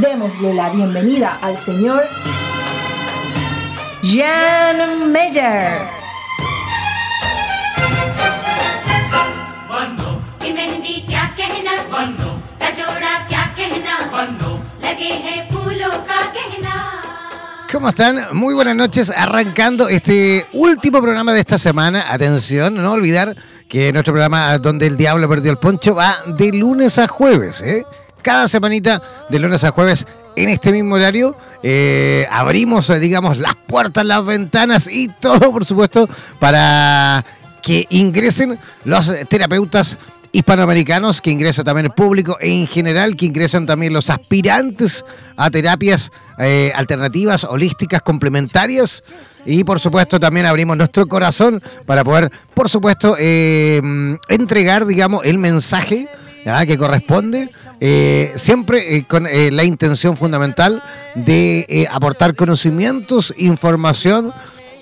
Démosle la bienvenida al señor Jan Meyer. ¿Cómo están? Muy buenas noches. Arrancando este último programa de esta semana. Atención, no olvidar que nuestro programa Donde el Diablo Perdió el Poncho va de lunes a jueves. ¿eh? Cada semanita, de lunes a jueves, en este mismo horario. Eh, abrimos, eh, digamos, las puertas, las ventanas y todo, por supuesto, para que ingresen los terapeutas hispanoamericanos, que ingresa también el público en general, que ingresan también los aspirantes a terapias eh, alternativas, holísticas, complementarias. Y por supuesto también abrimos nuestro corazón para poder, por supuesto, entregar, digamos, el mensaje que corresponde, eh, siempre con la intención fundamental de aportar conocimientos, información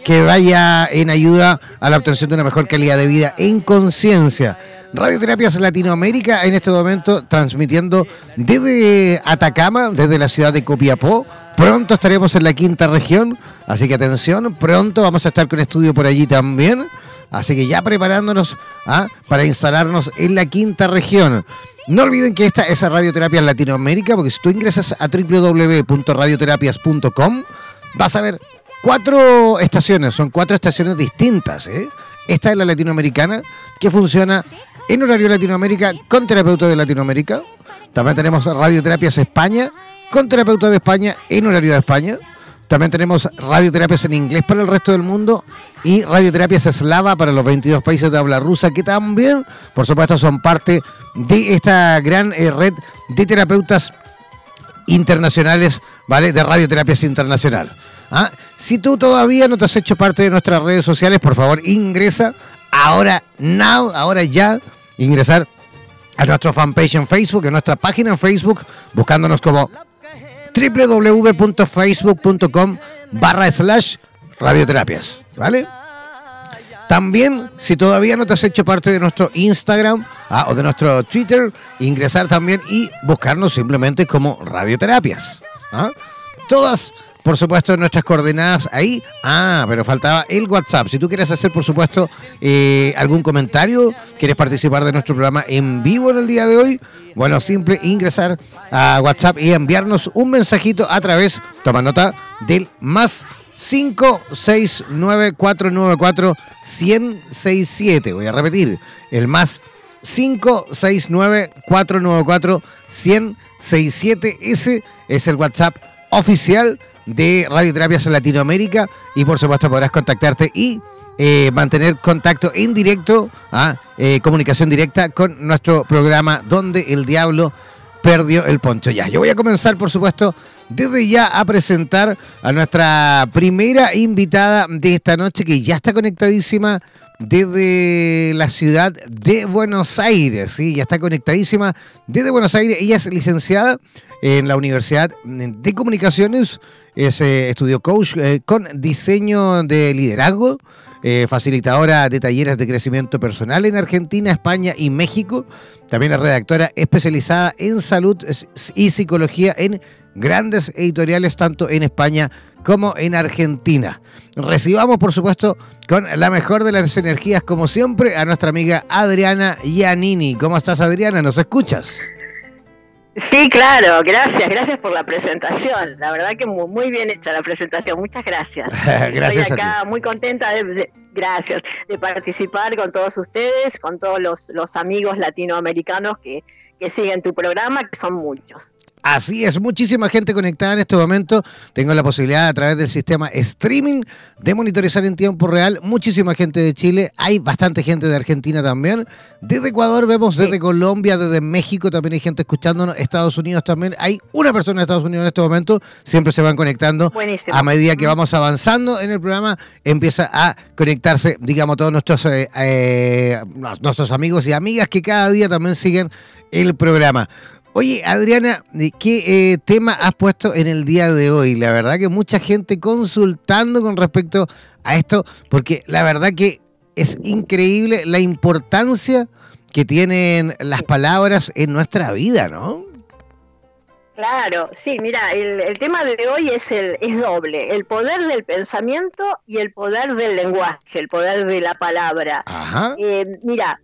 que vaya en ayuda a la obtención de una mejor calidad de vida en conciencia. Radioterapias Latinoamérica en este momento transmitiendo desde Atacama, desde la ciudad de Copiapó. Pronto estaremos en la quinta región, así que atención, pronto vamos a estar con estudio por allí también. Así que ya preparándonos ¿ah? para instalarnos en la quinta región. No olviden que esta es Radioterapias Latinoamérica, porque si tú ingresas a www.radioterapias.com vas a ver cuatro estaciones, son cuatro estaciones distintas. ¿eh? Esta es la latinoamericana, que funciona en horario Latinoamérica con terapeuta de Latinoamérica. También tenemos Radioterapias España con terapeuta de España en horario de España. También tenemos radioterapias en inglés para el resto del mundo y radioterapias eslava para los 22 países de habla rusa, que también, por supuesto, son parte de esta gran eh, red de terapeutas internacionales, ¿vale? De radioterapias internacional. ¿Ah? Si tú todavía no te has hecho parte de nuestras redes sociales, por favor, ingresa ahora, now, ahora ya, ingresar a nuestro fanpage en Facebook, a nuestra página en Facebook, buscándonos como www.facebook.com barra slash radioterapias, ¿vale? También, si todavía no te has hecho parte de nuestro Instagram ah, o de nuestro Twitter, ingresar también y buscarnos simplemente como radioterapias. ¿ah? Todas por supuesto, nuestras coordenadas ahí. Ah, pero faltaba el WhatsApp. Si tú quieres hacer, por supuesto, eh, algún comentario, quieres participar de nuestro programa en vivo en el día de hoy, bueno, simple ingresar a WhatsApp y enviarnos un mensajito a través, toma nota, del más 569-494-1067. Voy a repetir, el más 569-494-1067. Ese es el WhatsApp oficial de Radioterapias en Latinoamérica y por supuesto podrás contactarte y eh, mantener contacto en directo, ¿ah? eh, comunicación directa con nuestro programa Donde el Diablo perdió el poncho. Ya, yo voy a comenzar por supuesto desde ya a presentar a nuestra primera invitada de esta noche que ya está conectadísima desde la ciudad de Buenos Aires, ¿sí? ya está conectadísima desde Buenos Aires. Ella es licenciada en la Universidad de Comunicaciones, es eh, estudio coach eh, con diseño de liderazgo, eh, facilitadora de talleres de crecimiento personal en Argentina, España y México. También es redactora especializada en salud y psicología en grandes editoriales tanto en España como en Argentina. Recibamos, por supuesto, con la mejor de las energías, como siempre, a nuestra amiga Adriana Giannini. ¿Cómo estás, Adriana? ¿Nos escuchas? Sí, claro, gracias, gracias por la presentación. La verdad que muy, bien hecha la presentación, muchas gracias. gracias. Estoy acá muy contenta de, gracias, de participar con todos ustedes, con todos los, los amigos latinoamericanos que, que siguen tu programa, que son muchos. Así es, muchísima gente conectada en este momento. Tengo la posibilidad a través del sistema streaming de monitorizar en tiempo real. Muchísima gente de Chile, hay bastante gente de Argentina también. Desde Ecuador vemos, desde Colombia, desde México también hay gente escuchándonos. Estados Unidos también. Hay una persona de Estados Unidos en este momento. Siempre se van conectando. A medida que vamos avanzando en el programa, empieza a conectarse, digamos, todos nuestros, eh, eh, nuestros amigos y amigas que cada día también siguen el programa. Oye, Adriana, ¿qué eh, tema has puesto en el día de hoy? La verdad que mucha gente consultando con respecto a esto, porque la verdad que es increíble la importancia que tienen las palabras en nuestra vida, ¿no? Claro, sí, mira, el, tema de hoy es, el, es doble, el poder del pensamiento y el poder del lenguaje, el poder de la palabra. Eh, mira,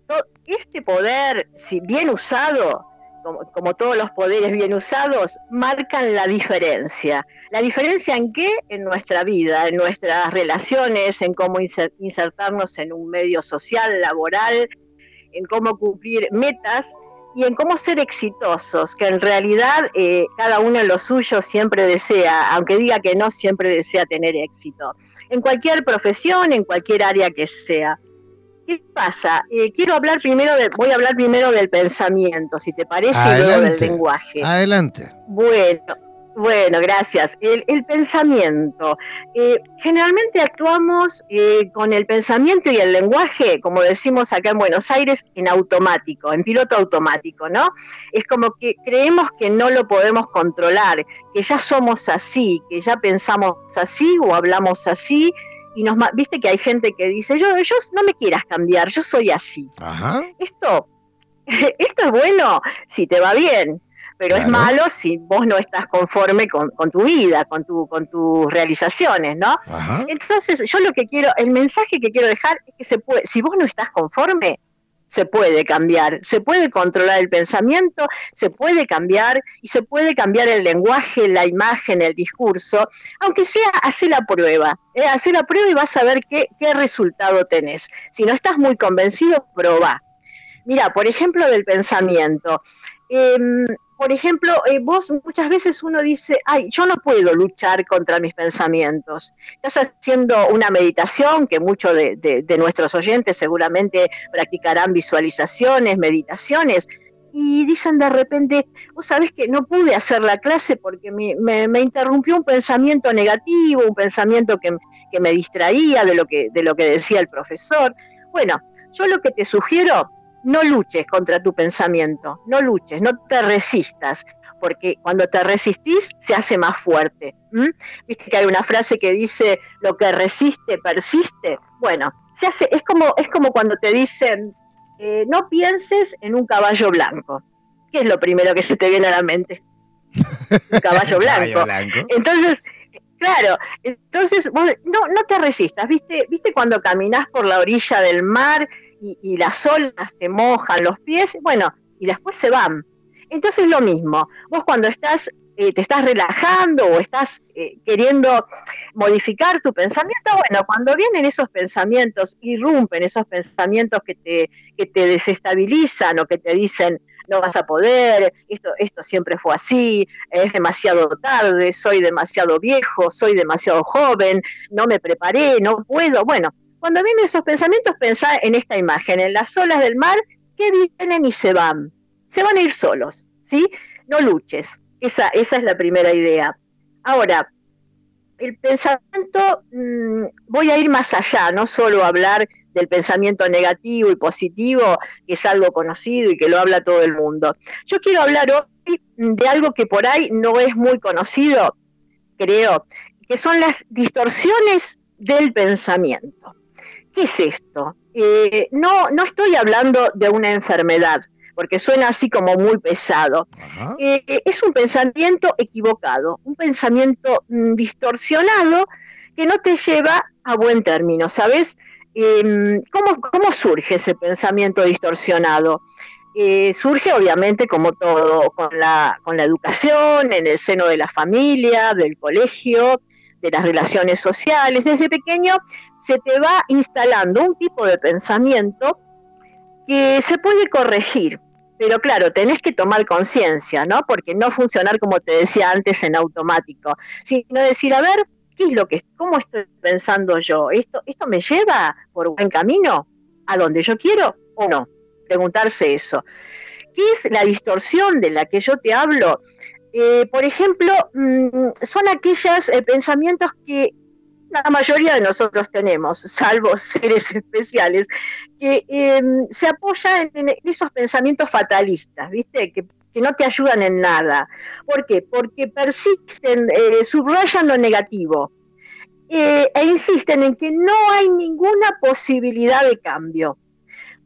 este poder, si bien usado, como, todos los poderes bien usados, marcan la diferencia. ¿La diferencia en qué? En nuestra vida, en nuestras relaciones, en cómo insertarnos en un medio social, laboral, en cómo cumplir metas y en cómo ser exitosos, que en realidad eh, cada uno en lo suyo siempre desea, aunque diga que no, siempre desea tener éxito, en cualquier profesión, en cualquier área que sea. ¿Qué pasa? Eh, quiero hablar primero, de, voy a hablar primero del pensamiento, si te parece, y luego del lenguaje. Adelante. Bueno, bueno, gracias. El, pensamiento. Eh, generalmente actuamos eh, con el pensamiento y el lenguaje, como decimos acá en Buenos Aires, en automático, en piloto automático, ¿no? Es como que creemos que no lo podemos controlar, que ya somos así, que ya pensamos así o hablamos así y nos viste que hay gente que dice yo yo no me quieras cambiar yo soy así esto esto es bueno si te va bien pero es malo si vos no estás conforme con, tu vida con tu con tus realizaciones no entonces yo lo que quiero el mensaje que quiero dejar es que se puede si vos no estás conforme se puede cambiar, se puede controlar el pensamiento, se puede cambiar y se puede cambiar el lenguaje, la imagen, el discurso, aunque sea hacer la prueba, ¿eh? hacer la prueba y vas a ver qué, qué resultado tenés. Si no estás muy convencido, probá. Mira, por ejemplo, del pensamiento. Em, por ejemplo, eh, vos muchas veces uno dice, ay, yo no puedo luchar contra mis pensamientos. Estás haciendo una meditación, que muchos de, nuestros oyentes seguramente practicarán visualizaciones, meditaciones, y dicen de repente, vos sabés que no pude hacer la clase porque me, interrumpió un pensamiento negativo, un pensamiento que, que, me distraía de lo que, de lo que decía el profesor. Bueno, yo lo que te sugiero no luches contra tu pensamiento, no luches, no te resistas, porque cuando te resistís se hace más fuerte. Viste que hay una frase que dice lo que resiste persiste. Bueno, se hace, es como, es como cuando te dicen eh, no pienses en un caballo blanco. ¿Qué es lo primero que se te viene a la mente? Un caballo blanco. Entonces, Claro, entonces no, no te resistas, ¿viste? ¿Viste cuando caminas por la orilla del mar y, las olas te mojan los pies, bueno, y después se van. Entonces lo mismo, vos cuando estás, eh, te estás relajando o estás eh, queriendo modificar tu pensamiento, bueno, cuando vienen esos pensamientos, irrumpen esos pensamientos que te, que te desestabilizan o que te dicen, no vas a poder, esto, esto siempre fue así, es demasiado tarde, soy demasiado viejo, soy demasiado joven, no me preparé, no puedo. Bueno, cuando vienen esos pensamientos, pensá en esta imagen, en las olas del mar que vienen y se van. Se van a ir solos, ¿sí? No luches. Esa, es la primera idea. Ahora, el pensamiento, mm, voy a ir más allá, no solo hablar del pensamiento negativo y positivo, que es algo conocido y que lo habla todo el mundo. Yo quiero hablar hoy de algo que por ahí no es muy conocido, creo, que son las distorsiones del pensamiento. ¿Qué es esto? Eh, no, no estoy hablando de una enfermedad, porque suena así como muy pesado. Eh, es un pensamiento equivocado, un pensamiento mm, distorsionado que no te lleva a buen término, ¿sabes? Em, ¿cómo, ¿Cómo surge ese pensamiento distorsionado? Eh, surge obviamente como todo, con la, con la educación, en el seno de la familia, del colegio, de las relaciones sociales. Desde pequeño se te va instalando un tipo de pensamiento que se puede corregir, pero claro, tenés que tomar conciencia, ¿no? Porque no funcionar como te decía antes en automático, sino decir, a ver, ¿qué es lo que, cómo estoy pensando yo? ¿Esto, esto me lleva por buen camino a donde yo quiero o no? Preguntarse eso. ¿Qué es la distorsión de la que yo te hablo? Eh, por ejemplo, mm, son aquellos eh, pensamientos que la mayoría de nosotros tenemos, salvo seres especiales, que em, se apoyan en, esos pensamientos fatalistas, ¿viste? Que, no te ayudan en nada. ¿Por qué? Porque persisten, eh, subrayan lo negativo eh, e insisten en que no hay ninguna posibilidad de cambio.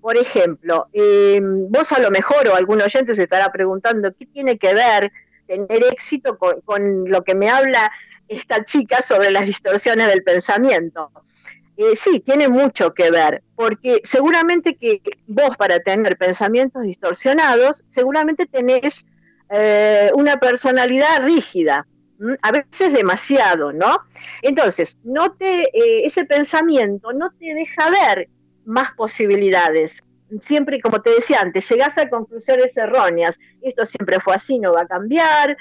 Por ejemplo, em, vos a lo mejor o algún oyente se estará preguntando qué tiene que ver tener éxito con lo que me habla esta chica sobre las distorsiones del pensamiento. Eh, sí, tiene mucho que ver, porque seguramente que vos para tener pensamientos distorsionados, seguramente tenés eh, una personalidad rígida, a veces demasiado, ¿no? Entonces, no te, eh, ese pensamiento no te deja ver más posibilidades. Siempre, como te decía antes, llegás a conclusiones erróneas. Esto siempre fue así, no va a cambiar.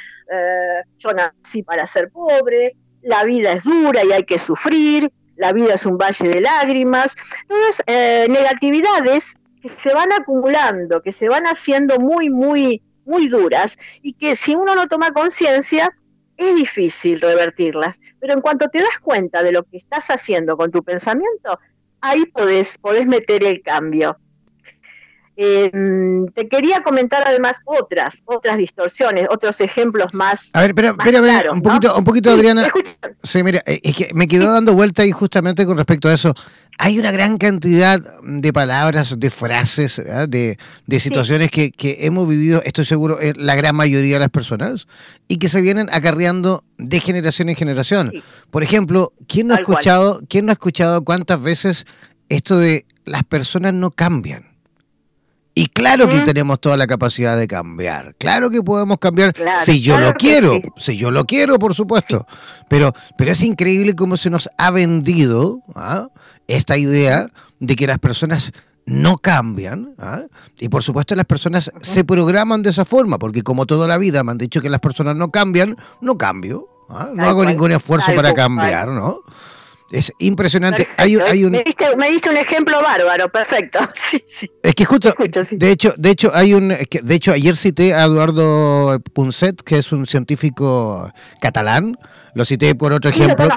yo nací para ser pobre la vida es dura y hay que sufrir, la vida es un valle de lágrimas, todas eh, negatividades que se van acumulando, que se van haciendo muy, muy, muy duras y que si uno no toma conciencia es difícil revertirlas. Pero en cuanto te das cuenta de lo que estás haciendo con tu pensamiento, ahí podés, podés meter el cambio. Em, te quería comentar además otras, otras distorsiones, otros ejemplos más. A ver, espera, espera, un poquito, un poquito, Adriana. Sí, mira, eh, es que me quedó dando vuelta ahí justamente con respecto a eso. Hay una gran cantidad de palabras, de frases, ¿ah? de, situaciones que, hemos vivido, estoy seguro, la gran mayoría de las personas, y que se vienen acarreando de generación en generación. Por ejemplo, ¿quién no ha escuchado, quién no ha escuchado cuántas veces esto de las personas no cambian? Y claro que tenemos toda la capacidad de cambiar. Claro que podemos cambiar si yo lo quiero. Si yo lo quiero, por supuesto. Pero, pero es increíble cómo se nos ha vendido ¿ah? esta idea de que las personas no cambian. ¿ah? Y por supuesto las personas se programan de esa forma, porque como toda la vida me han dicho que las personas no cambian, no cambio. ¿ah? No hago ningún esfuerzo para cambiar, ¿no? Es impresionante. Hay, hay un... me, diste, un ejemplo bárbaro, perfecto. Es que justo, de hecho, de hecho hay un, de hecho ayer cité a Eduardo Punset, que es un científico catalán. Lo cité por otro ejemplo.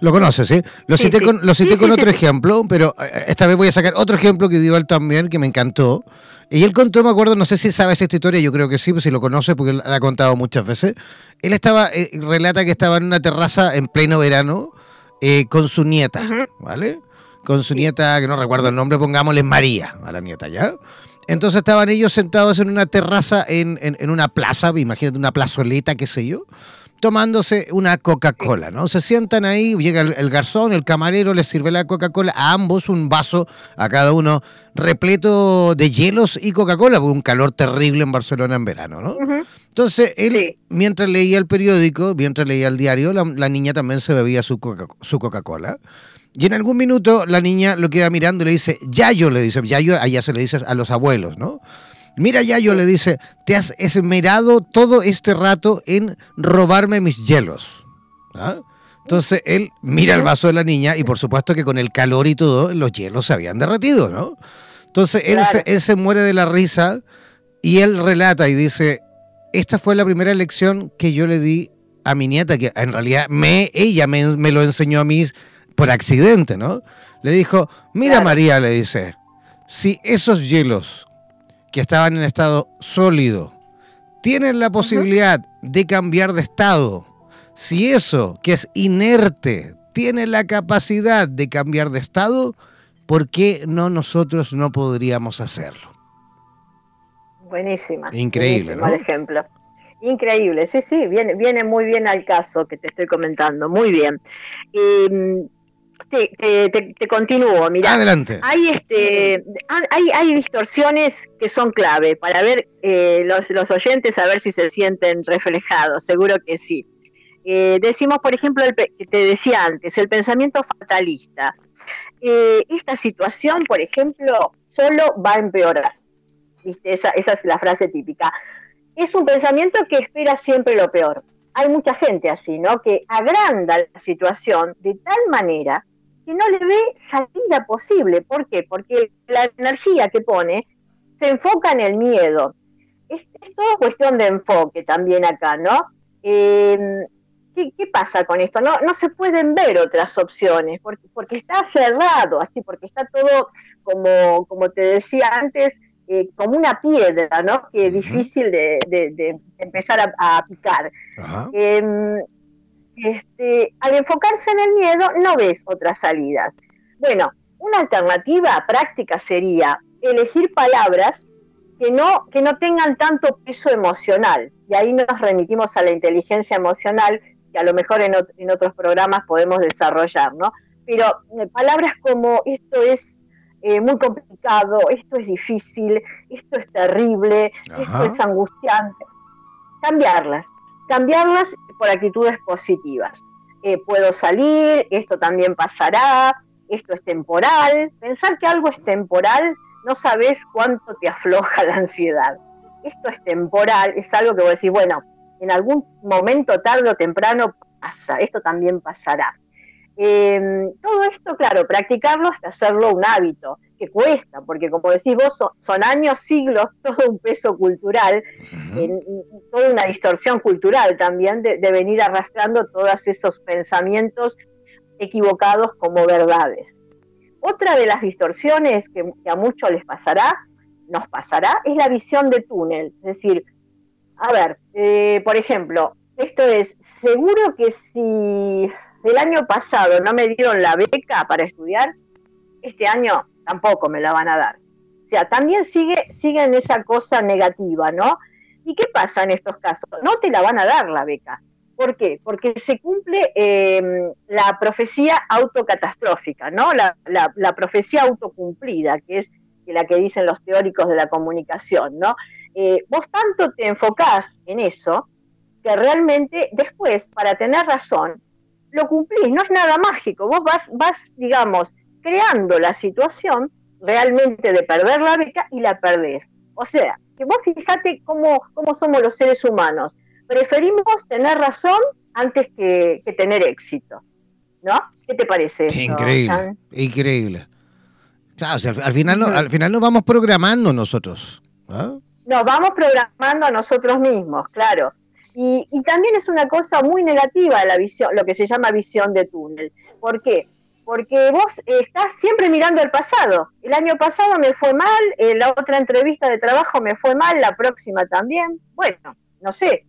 Lo, conoces, ¿sí? Lo cité con, lo cité con otro ejemplo, pero eh, esta vez voy a sacar otro ejemplo que dio él también, que me encantó. Y él contó, me acuerdo, no sé si sabes esta historia, yo creo que sí, pues si lo conoce porque la ha contado muchas veces. Él estaba, eh, relata que estaba en una terraza en pleno verano eh, con su nieta, ¿vale? Con su nieta, que no recuerdo el nombre, pongámosle María a la nieta, ¿ya? Entonces estaban ellos sentados en una terraza, en, en, una plaza, imagínate una plazoleta, qué sé yo, tomándose una Coca-Cola, ¿no? Se sientan ahí, llega el, garzón, el camarero les sirve la Coca-Cola, a ambos un vaso, a cada uno repleto de hielos y Coca-Cola, porque un calor terrible en Barcelona en verano, ¿no? Entonces, él, mientras leía el periódico, mientras leía el diario, la, niña también se bebía su Coca-Cola. y en algún minuto la niña lo queda mirando y le dice, Yayo, le dice, Yayo, allá se le dice a los abuelos, ¿no? Mira, Yayo le dice, te has esmerado todo este rato en robarme mis hielos. ¿Ah? Entonces él mira el vaso de la niña y por supuesto que con el calor y todo, los hielos se habían derretido, ¿no? Entonces él, se, él se muere de la risa y él relata y dice, esta fue la primera lección que yo le di a mi nieta, que en realidad me, ella me, me lo enseñó a mí por accidente, ¿no? le dijo, mira María, le dice, si esos hielos que estaban en estado sólido tienen la posibilidad de cambiar de estado, si eso que es inerte tiene la capacidad de cambiar de estado, ¿por qué no nosotros no podríamos hacerlo? Buenísima. Increíble, ¿no? ejemplo. Increíble, sí, sí, viene, viene muy bien al caso que te estoy comentando, muy bien. Mm, te, continúo, mira. Adelante. Hay, este, hay, hay distorsiones que son clave para ver eh, los, los oyentes, a ver si se sienten reflejados, seguro que sí. Eh, decimos, por ejemplo, el, te decía antes, el pensamiento fatalista. Eh, esta situación, por ejemplo, solo va a empeorar. Esa, esa es la frase típica. Es un pensamiento que espera siempre lo peor. Hay mucha gente así, ¿no? Que agranda la situación de tal manera que no le ve salida posible. ¿Por qué? Porque la energía que pone se enfoca en el miedo. Es, es todo cuestión de enfoque también acá, ¿no? Eh, ¿Qué, pasa con esto? No, no se pueden ver otras opciones porque, porque está cerrado, así, porque está todo, como, como te decía antes, eh, como una piedra, ¿no? Que es difícil de, empezar a, picar. Em, este, al enfocarse en el miedo, no ves otras salidas. Bueno, una alternativa práctica sería elegir palabras que no, que no tengan tanto peso emocional. Y ahí nos remitimos a la inteligencia emocional, a lo mejor en, otros programas podemos desarrollar, ¿no? Pero eh, palabras como esto es eh, muy complicado, esto es difícil, esto es terrible, esto es angustiante, cambiarlas, cambiarlas por actitudes positivas. Eh, puedo salir, esto también pasará, esto es temporal. Pensar que algo es temporal, no sabes cuánto te afloja la ansiedad. Esto es temporal, es algo que vos decís, bueno, en algún momento, tarde o temprano, pasa, esto también pasará. Em, todo esto, claro, practicarlo hasta hacerlo un hábito, que cuesta, porque como decís vos, son, años, siglos, todo un peso cultural, toda una distorsión cultural también de, venir arrastrando todos esos pensamientos equivocados como verdades. Otra de las distorsiones que, que a muchos les pasará, nos pasará, es la visión de túnel, es decir, a ver, eh, por ejemplo, esto es, seguro que si el año pasado no me dieron la beca para estudiar, este año tampoco me la van a dar. O sea, también sigue, en esa cosa negativa, ¿no? ¿Y qué pasa en estos casos? No te la van a dar la beca. ¿Por qué? Porque se cumple em, la profecía autocatastrófica, ¿no? La, la, profecía autocumplida, que es la que dicen los teóricos de la comunicación, ¿no? Eh, vos tanto te enfocás en eso que realmente después, para tener razón, lo cumplís, no es nada mágico, vos vas, vas, digamos, creando la situación realmente de perder la beca y la perdés. O sea, que vos fijate cómo, cómo somos los seres humanos, preferimos tener razón antes que, tener éxito, ¿no? ¿Qué te parece? Increíble, increíble. Claro, al, final no, al final nos vamos programando nosotros. ¿ah? nos vamos programando a nosotros mismos, claro. Y, también es una cosa muy negativa la visión, lo que se llama visión de túnel. ¿Por qué? Porque vos estás siempre mirando el pasado. El año pasado me fue mal, en la otra entrevista de trabajo me fue mal, la próxima también. Bueno, no sé.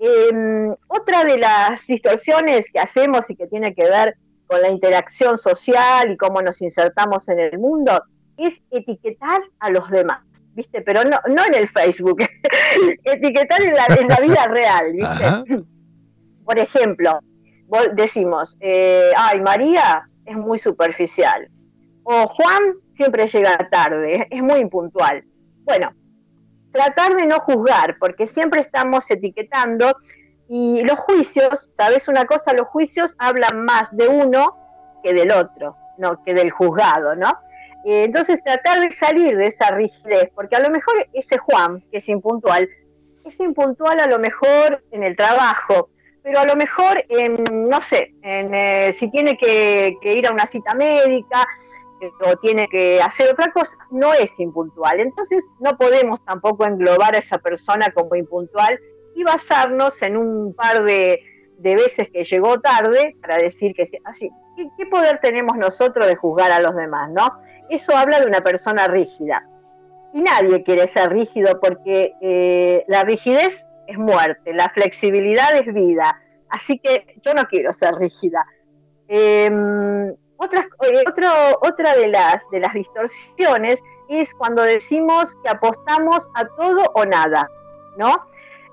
Em, otra de las distorsiones que hacemos y que tiene que ver con la interacción social y cómo nos insertamos en el mundo es etiquetar a los demás. ¿viste? Pero no, no en el Facebook, etiquetar en la, en la, vida real, ¿viste? Por ejemplo, decimos, eh, ay, María es muy superficial, o Juan siempre llega tarde, es muy impuntual. Bueno, tratar de no juzgar, porque siempre estamos etiquetando y los juicios, ¿sabes una cosa? Los juicios hablan más de uno que del otro, no que del juzgado, ¿no? Eh, entonces tratar de salir de esa rigidez, porque a lo mejor ese Juan, que es impuntual, es impuntual a lo mejor en el trabajo, pero a lo mejor en, no sé, en, eh, si tiene que, ir a una cita médica eh, o tiene que hacer otra cosa, no es impuntual. Entonces no podemos tampoco englobar a esa persona como impuntual y basarnos en un par de, de veces que llegó tarde para decir que así, ¿qué, poder tenemos nosotros de juzgar a los demás, no? Eso habla de una persona rígida. Y nadie quiere ser rígido porque eh, la rigidez es muerte, la flexibilidad es vida. Así que yo no quiero ser rígida. Em, otra, eh, otra de las, de las distorsiones es cuando decimos que apostamos a todo o nada, ¿no?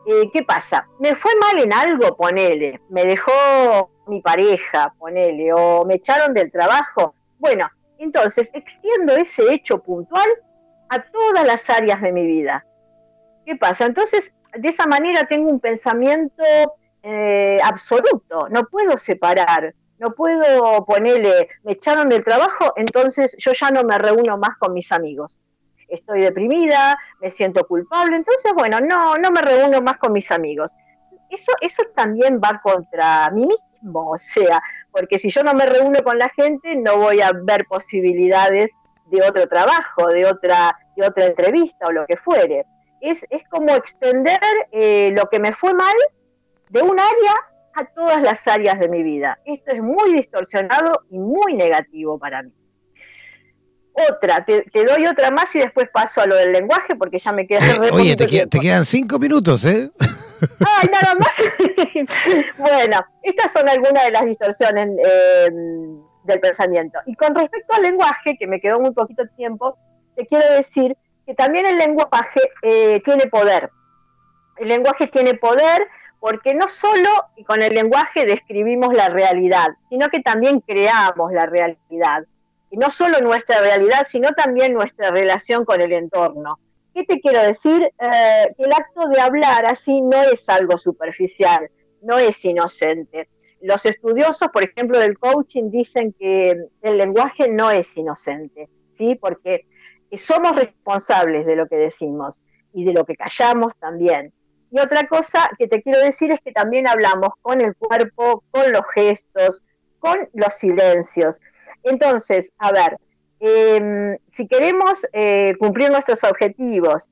Eh, ¿Qué pasa? Me fue mal en algo, ponele, me dejó mi pareja, ponele, o me echaron del trabajo. Bueno, entonces extiendo ese hecho puntual a todas las áreas de mi vida. ¿Qué pasa? Entonces, de esa manera tengo un pensamiento eh, absoluto, no puedo separar, no puedo ponerle, me echaron del trabajo, entonces yo ya no me reúno más con mis amigos. Estoy deprimida, me siento culpable, entonces bueno, no, no me reúno más con mis amigos. Eso, eso también va contra mí mismo, o sea, porque si yo no me reúno con la gente, no voy a ver posibilidades de otro trabajo, de otra, de otra entrevista o lo que fuere. Es, es como extender eh, lo que me fue mal de un área a todas las áreas de mi vida. Esto es muy distorsionado y muy negativo para mí. Otra, te, doy otra más y después paso a lo del lenguaje porque ya me queda... Eh, oye, te, quedan cinco minutos, ¿eh? Ay, nada más. bueno, estas son algunas de las distorsiones em, del pensamiento. Y con respecto al lenguaje, que me quedó muy poquito tiempo, te quiero decir que también el lenguaje eh, tiene poder. El lenguaje tiene poder porque no solo con el lenguaje describimos la realidad, sino que también creamos la realidad. Y no solo nuestra realidad, sino también nuestra relación con el entorno. ¿Qué te quiero decir? Eh, el acto de hablar así no es algo superficial, no es inocente. Los estudiosos, por ejemplo, del coaching dicen que el lenguaje no es inocente, ¿sí? Porque somos responsables de lo que decimos y de lo que callamos también. Y otra cosa que te quiero decir es que también hablamos con el cuerpo, con los gestos, con los silencios. Entonces, a ver, em, si queremos eh, cumplir nuestros objetivos,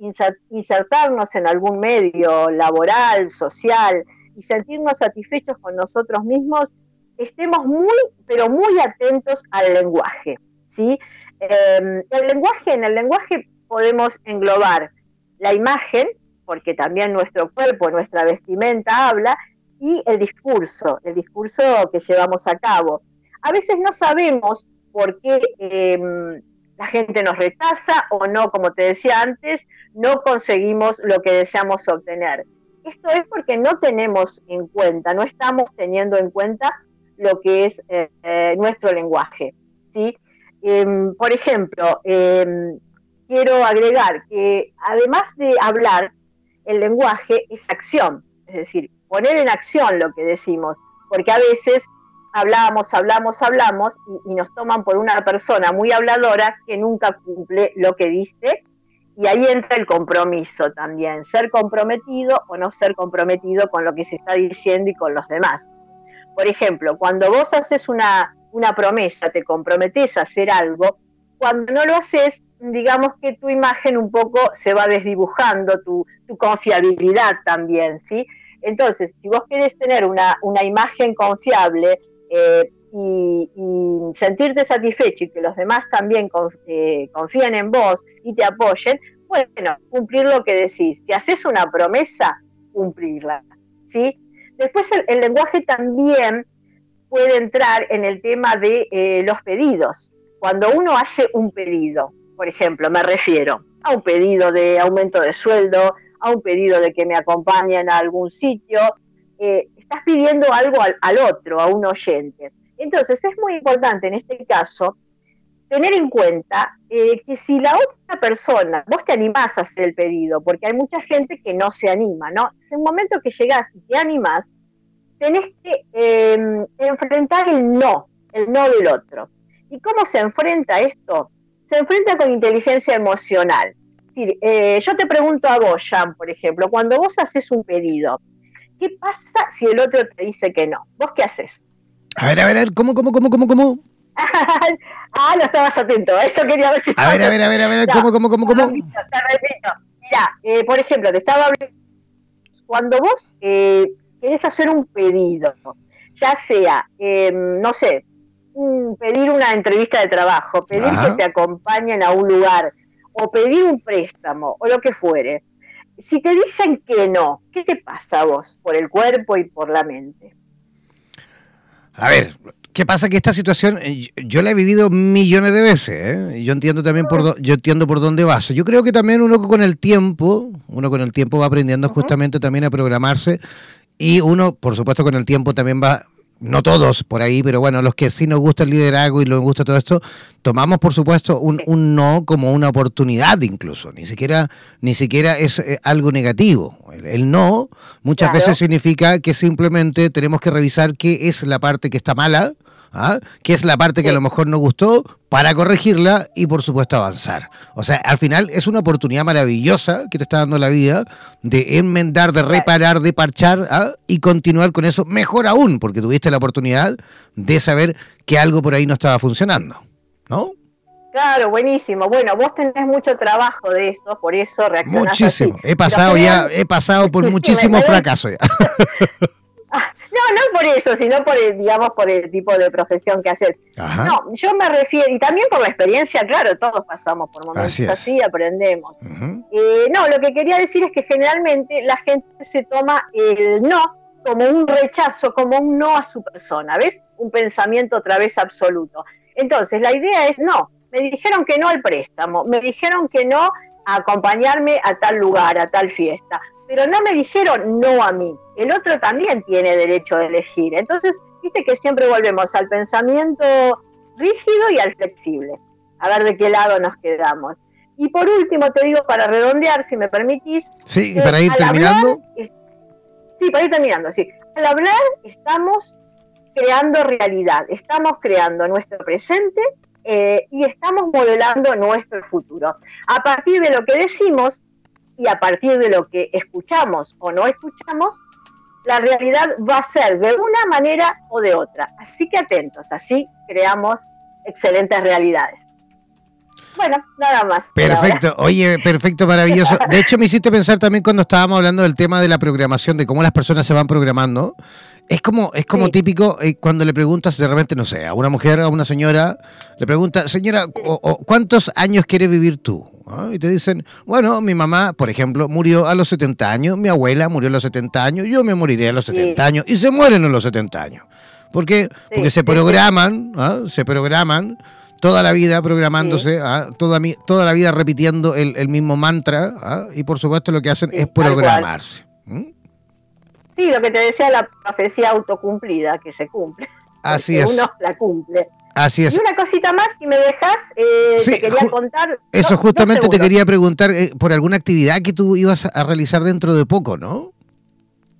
insertarnos en algún medio laboral, social y sentirnos satisfechos con nosotros mismos, estemos muy, pero muy atentos al lenguaje. ¿sí? Em, el lenguaje, en el lenguaje podemos englobar la imagen, porque también nuestro cuerpo, nuestra vestimenta habla, y el discurso, el discurso que llevamos a cabo. A veces no sabemos por qué em, la gente nos rechaza o no, como te decía antes, no conseguimos lo que deseamos obtener. Esto es porque no tenemos en cuenta, no estamos teniendo en cuenta lo que es eh, eh, nuestro lenguaje. ¿sí? Em, por ejemplo, em, quiero agregar que además de hablar, el lenguaje es acción, es decir, poner en acción lo que decimos, porque a veces hablamos, hablamos, hablamos y, nos toman por una persona muy habladora que nunca cumple lo que dice y ahí entra el compromiso también, ser comprometido o no ser comprometido con lo que se está diciendo y con los demás. Por ejemplo, cuando vos haces una, una promesa, te comprometes a hacer algo, cuando no lo haces, digamos que tu imagen un poco se va desdibujando, tu, confiabilidad también, ¿sí? Entonces, si vos querés tener una, imagen confiable eh, y, sentirte satisfecho y que los demás también eh, confíen en vos y te apoyen, bueno, cumplir lo que decís. Si haces una promesa, cumplirla, ¿sí? Después el, lenguaje también puede entrar en el tema de eh, los pedidos. Cuando uno hace un pedido, por ejemplo, me refiero a un pedido de aumento de sueldo, a un pedido de que me acompañen a algún sitio, eh, estás pidiendo algo al, otro, a un oyente. Entonces es muy importante en este caso tener en cuenta eh, que si la otra persona, vos te animás a hacer el pedido, porque hay mucha gente que no se anima, ¿no? En un momento que llegás y te animás, tenés que em, enfrentar el no, el no del otro. ¿Y cómo se enfrenta esto? se enfrenta con inteligencia emocional. Eh, yo te pregunto a vos, Jan, por ejemplo, cuando vos haces un pedido, ¿qué pasa si el otro te dice que no? ¿Vos qué haces? A ver, a ver, a ver, ¿cómo, cómo, cómo, cómo, cómo? ah, no estabas atento, eso quería ver si... A ver, a ver, a ver, a ver, ¿cómo, cómo, cómo, cómo? Te repito, Mira, eh, por ejemplo, te estaba hablando, cuando vos eh, querés hacer un pedido, ya sea, no sé, pedir una entrevista de trabajo, pedir que te acompañen a un lugar o pedir un préstamo o lo que fuere. Si te dicen que no, ¿qué te pasa a vos por el cuerpo y por la mente? A ver, ¿Qué pasa? Que esta situación eh, yo la he vivido millones de veces. ¿eh? Yo entiendo también por yo entiendo por dónde vas. Yo creo que también uno con el tiempo, uno con el tiempo va aprendiendo justamente también a programarse y uno, por supuesto, con el tiempo también va no todos por ahí, pero bueno, los que sí nos gusta el liderazgo y nos gusta todo esto, tomamos por supuesto un, un no como una oportunidad incluso, ni siquiera, ni siquiera es eh, algo negativo. El, no muchas veces significa que simplemente tenemos que revisar qué es la parte que está mala ¿ah? que es la parte que a lo mejor no gustó, para corregirla y por supuesto avanzar. O sea, al final es una oportunidad maravillosa que te está dando la vida de enmendar, de reparar, de parchar ¿ah? y continuar con eso, mejor aún, porque tuviste la oportunidad de saber que algo por ahí no estaba funcionando, ¿no? Claro, buenísimo. Bueno, vos tenés mucho trabajo de esto, por eso reaccionás Muchísimo. He pasado ya, he pasado por muchísimos fracasos ya. No, no por eso, sino por el, digamos, por el tipo de profesión que haces. No, yo me refiero, y también por la experiencia, claro, todos pasamos por momentos así, aprendemos. Eh, no, lo que quería decir es que generalmente la gente se toma el no como un rechazo, como un no a su persona, ¿ves? Un pensamiento otra vez absoluto. Entonces, la idea es, no, me dijeron que no al préstamo, me dijeron que no a acompañarme a tal lugar, a tal fiesta pero no me dijeron no a mí. El otro también tiene derecho a elegir. Entonces, viste que siempre volvemos al pensamiento rígido y al flexible. A ver de qué lado nos quedamos. Y por último, te digo, para redondear, si me permitís. Sí, y para ir terminando. sí, para ir terminando, sí. Al hablar estamos creando realidad, estamos creando nuestro presente eh, y estamos modelando nuestro futuro. A partir de lo que decimos, y a partir de lo que escuchamos o no escuchamos, la realidad va a ser de una manera o de otra. Así que atentos, así creamos excelentes realidades. Bueno, nada más. Perfecto, oye, perfecto, maravilloso. De hecho, me hiciste pensar también cuando estábamos hablando del tema de la programación, de cómo las personas se van programando. Es como, es como típico eh, cuando le preguntas de repente, no sé, a una mujer, a una señora, le pregunta, señora, ¿cuántos años quiere vivir tú? ¿Ah? Y te dicen, bueno, mi mamá, por ejemplo, murió a los 70 años, mi abuela murió a los 70 años, yo me moriré a los 70 años, y se mueren a los 70 años. ¿Por qué? Porque se programan, ¿ah? se programan toda la vida programándose, ¿ah? toda, toda la vida repitiendo el, mismo mantra, y por supuesto lo que hacen es programarse. Sí, lo que te decía la profecía autocumplida, que se cumple. Así es. Uno la cumple. Así es. Y una cosita más, si me dejas, eh, te quería contar. Eso justamente te quería preguntar eh, por alguna actividad que tú ibas a realizar dentro de poco, ¿no?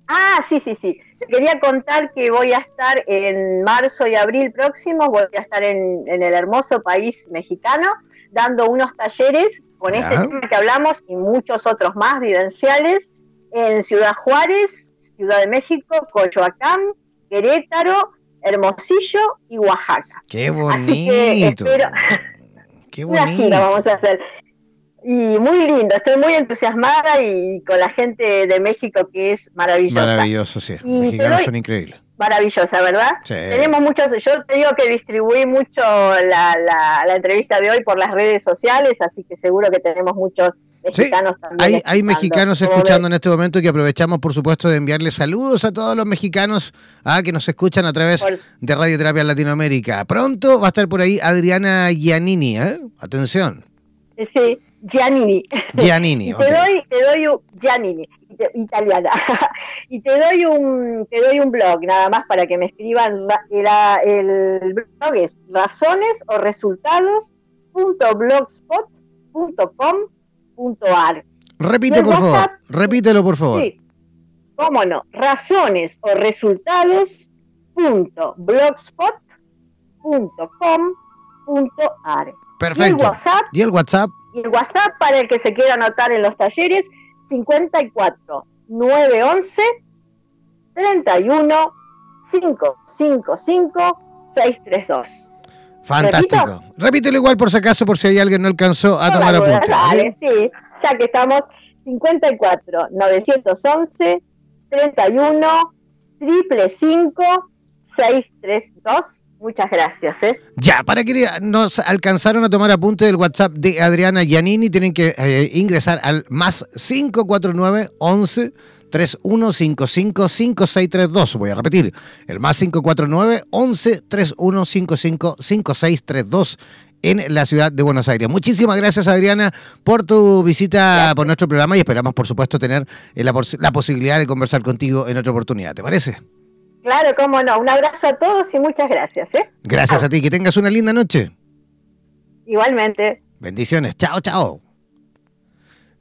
Ah, sí, sí, sí. Te quería contar que voy a estar en marzo y abril próximos, voy a estar en, el hermoso país mexicano dando unos talleres con este tema que hablamos y muchos otros más vivenciales en Ciudad Juárez, Ciudad de México, Coyoacán, Querétaro, Hermosillo y Oaxaca. ¡Qué bonito! ¡Qué bonito! vamos a hacer. Y muy lindo, estoy muy entusiasmada y con la gente de México que es maravillosa. Maravilloso, sí. Los mexicanos son increíbles. Maravillosa, ¿verdad? Sí. Tenemos muchos, yo te digo que distribuí mucho la, la entrevista de hoy por las redes sociales, así que seguro que tenemos muchos mexicanos Hay, hay mexicanos escuchando en este momento y que aprovechamos, por supuesto, de enviarles saludos a todos los mexicanos ah, que nos escuchan a través de Radioterapia Latinoamérica. Pronto va a estar por ahí Adriana Giannini, ¿eh? Atención. Sí, Giannini. Giannini, te doy, te doy un Giannini, italiana. y te doy un, te doy un blog nada más para que me escriban. El, el blog es razones o resultados.blogspot.com Repite, por favor. Repítelo, por favor. Sí. Cómo no. Razones o resultados punto Perfecto. Y el WhatsApp. Y el WhatsApp. Y el WhatsApp para el que se quiera anotar en los talleres 54 911 31 555 632. Fantástico. Repítelo igual por si acaso, por si hay alguien no alcanzó a tomar apunte. Vale, sí, ya que estamos 54 911 31 triple 632 Muchas gracias. ¿eh? Ya, para que nos alcanzaron a tomar apunte del WhatsApp de Adriana Giannini, tienen que eh, ingresar al más 549 11 3155 5632. Voy a repetir, el más 549 11 3155 5632 en la ciudad de Buenos Aires. Muchísimas gracias Adriana por tu visita por nuestro programa y esperamos por supuesto tener eh, la, la posibilidad de conversar contigo en otra oportunidad. ¿Te parece? Claro, cómo no. Un abrazo a todos y muchas gracias. ¿eh? Gracias a ti. Que tengas una linda noche. Igualmente. Bendiciones. Chao, chao.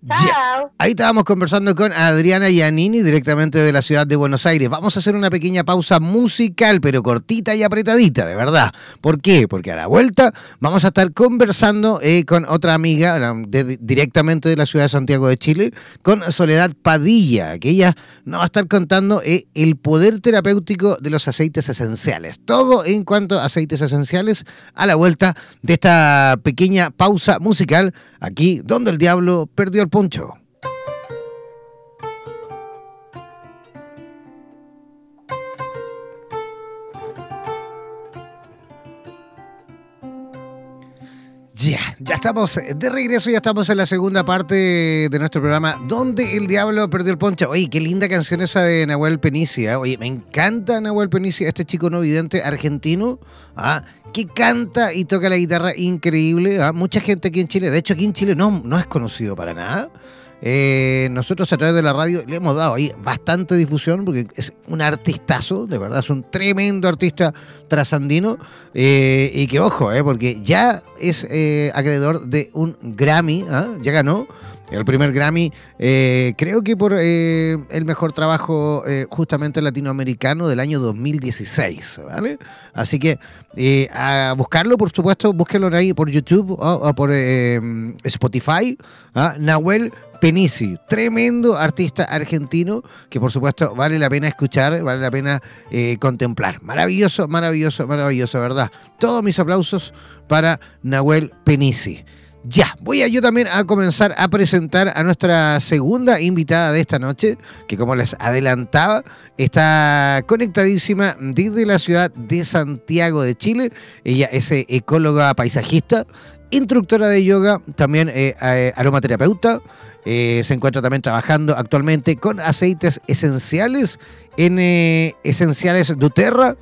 Chao. Ahí estábamos conversando con Adriana Giannini directamente de la ciudad de Buenos Aires. Vamos a hacer una pequeña pausa musical, pero cortita y apretadita, de verdad. ¿Por qué? Porque a la vuelta vamos a estar conversando eh, con otra amiga directamente de la ciudad de Santiago de Chile, con Soledad Padilla, que ella nos va a estar contando eh, el poder terapéutico de los aceites esenciales. Todo en cuanto a aceites esenciales a la vuelta de esta pequeña pausa musical aquí donde el diablo perdió el poncho. Ya, ya estamos de regreso, ya estamos en la segunda parte de nuestro programa, donde el diablo perdió el poncho. Oye, qué linda canción esa de Nahuel Penicia. Oye, me encanta Nahuel Penicia, este chico no vidente argentino, ¿ah? que canta y toca la guitarra increíble. ¿ah? Mucha gente aquí en Chile, de hecho aquí en Chile no, no es conocido para nada. Eh, nosotros a través de la radio le hemos dado ahí bastante difusión porque es un artistazo, de verdad, es un tremendo artista trasandino eh, y que ojo, eh, porque ya es acreedor de un Grammy, ¿ah? ya ganó el primer Grammy, eh, creo que por eh, el mejor trabajo eh, justamente latinoamericano del año 2016, ¿vale? Así que a buscarlo, por supuesto, búsquenlo ahí por YouTube o, por Spotify. ¿ah? Nahuel Penisi, tremendo artista argentino que por supuesto vale la pena escuchar, vale la pena contemplar. Maravilloso, maravilloso, maravilloso, ¿verdad? Todos mis aplausos para Nahuel Penisi. Ya, voy a yo también a comenzar a presentar a nuestra segunda invitada de esta noche, que como les adelantaba, está conectadísima desde la ciudad de Santiago de Chile. Ella es eh, ecóloga paisajista, instructora de yoga, también eh, eh, aromaterapeuta. se encuentra también trabajando actualmente con aceites esenciales en Esenciales Duterra.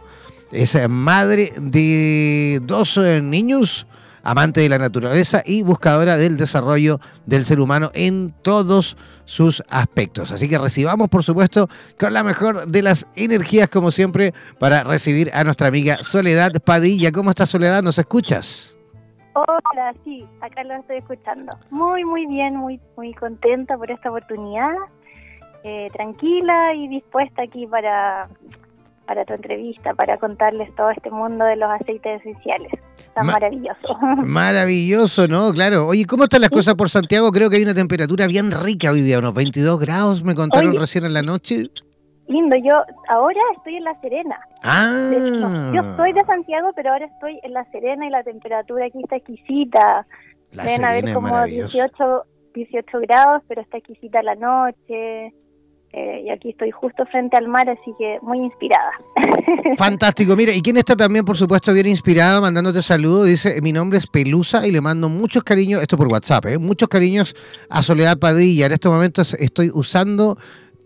Es madre de dos niños amante de la naturaleza y buscadora del desarrollo del ser humano en todos sus aspectos. Así que recibamos, por supuesto, con la mejor de las energías, como siempre, para recibir a nuestra amiga Soledad Padilla. ¿Cómo estás, Soledad? ¿Nos escuchas? Hola, sí, acá lo estoy escuchando. Muy, muy bien, muy, muy contenta por esta oportunidad. Eh, tranquila y dispuesta aquí para para tu entrevista, para contarles todo este mundo de los aceites esenciales. Tan maravilloso. Maravilloso, ¿no? Claro. Oye, ¿cómo están las cosas por Santiago? Creo que hay una temperatura bien rica hoy día, unos 22 grados, me contaron recién en la noche. Lindo, yo ahora estoy en La Serena. Ah. yo soy de Santiago, pero ahora estoy en La Serena y la temperatura aquí está exquisita. La Deben haber como 18, 18 grados, pero está exquisita la noche. Eh, y aquí estoy justo frente al mar, así que muy inspirada. Fantástico, mira, y quién está también, por supuesto, bien inspirada, mandándote saludos, dice, mi nombre es Pelusa y le mando muchos cariños, esto por WhatsApp, ¿eh? muchos cariños a Soledad Padilla. En estos momentos estoy usando,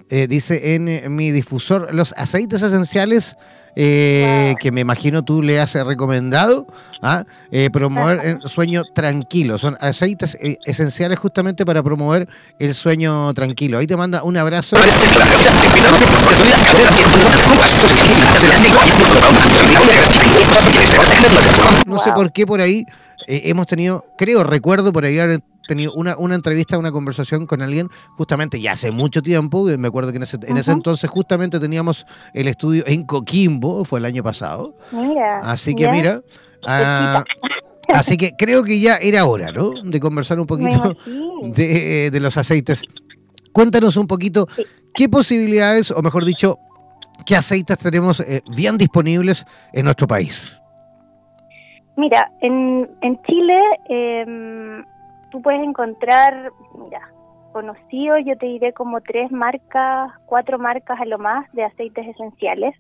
eh, dice en mi difusor, los aceites esenciales eh, que me imagino tú le has recomendado, ¿ah? eh, promover el sueño tranquilo. Son aceites eh, esenciales justamente para promover el sueño tranquilo. Ahí te manda un abrazo. No sé por qué por ahí hemos tenido, creo, recuerdo por ahí tenido una, una entrevista, una conversación con alguien, justamente ya hace mucho tiempo, me acuerdo que en ese, en ese entonces justamente teníamos el estudio en Coquimbo, fue el año pasado. Mira. Así que mira. Ah, así que creo que ya era hora, ¿no? De conversar un poquito de, de, los aceites. Cuéntanos un poquito qué posibilidades, o mejor dicho, qué aceites tenemos eh, bien disponibles en nuestro país. Mira, en, en Chile eh, tú puedes encontrar, mira, conocidos, yo te diré como tres marcas, cuatro marcas a lo más de aceites esenciales.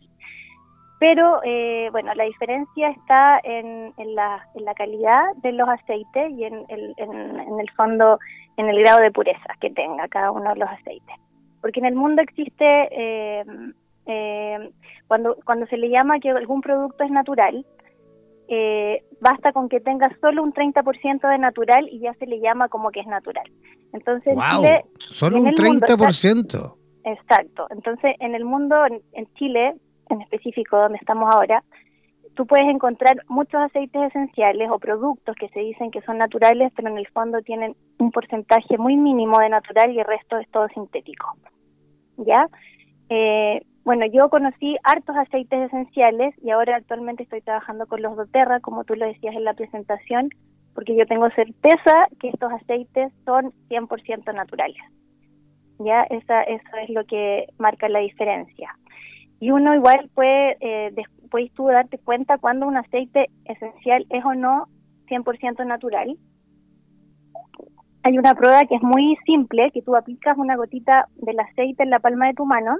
pero eh, bueno, la diferencia está en, la, calidad de los aceites y en, el fondo, en el grado de pureza que tenga cada uno de los aceites. Porque en el mundo existe, eh, eh, cuando, cuando se le llama que algún producto es natural, basta con que tenga solo un 30% de natural y ya se le llama como que es natural. Entonces, wow, solo un 30%. exacto. Entonces, en el mundo, en Chile, en específico donde estamos ahora, tú puedes encontrar muchos aceites esenciales o productos que se dicen que son naturales, pero en el fondo tienen un porcentaje muy mínimo de natural y el resto es todo sintético. ¿Ya? Eh, bueno, yo conocí hartos aceites esenciales y ahora actualmente estoy trabajando con los doTERRA, como tú lo decías en la presentación, porque yo tengo certeza que estos aceites son 100% naturales. ¿Ya? Eso es lo que marca la diferencia. Y uno igual puede, eh, después tú darte cuenta cuando un aceite esencial es o no 100% natural. Hay una prueba que es muy simple, que tú aplicas una gotita del aceite en la palma de tu mano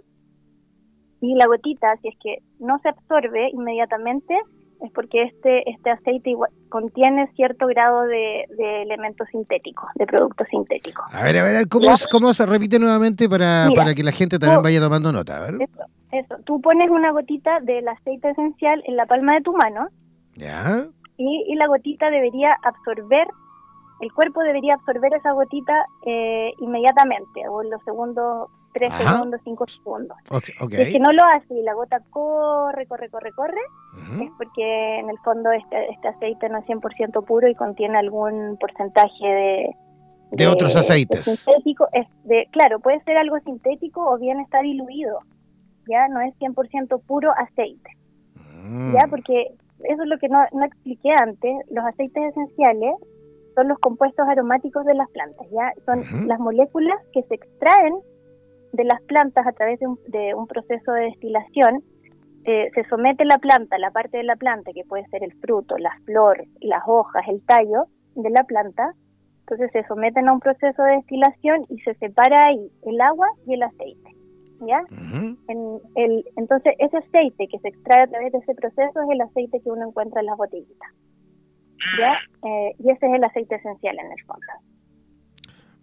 y la gotita, si es que no se absorbe inmediatamente, es porque este, este aceite contiene cierto grado de, elementos sintéticos, de productos sintéticos. A ver, a ver, ¿cómo, cómo se repite nuevamente para, para que la gente también vaya tomando nota? A ver. Eso, tú pones una gotita del aceite esencial en la palma de tu mano. Ya. Y, la gotita debería absorber, el cuerpo debería absorber esa gotita eh, inmediatamente, o en los segundos, tres segundos, cinco segundos. Okay, Si no lo hace y la gota corre, corre, corre, corre, es porque en el fondo este, este aceite no es 100% puro y contiene algún porcentaje de, de, otros aceites. sintético, es de, claro, puede ser algo sintético o bien está diluido ya no es 100% puro aceite, mm. ya porque eso es lo que no, no expliqué antes, los aceites esenciales son los compuestos aromáticos de las plantas, ya son las moléculas que se extraen de las plantas a través de un, de un proceso de destilación, eh, se somete la planta, la parte de la planta, que puede ser el fruto, la flor, las hojas, el tallo de la planta, entonces se someten a un proceso de destilación y se separa ahí el agua y el aceite. ¿ya? en el, entonces, ese aceite que se extrae a través de ese proceso es el aceite que uno encuentra en las botellitas, ¿ya? Eh, y ese es el aceite esencial en el fondo.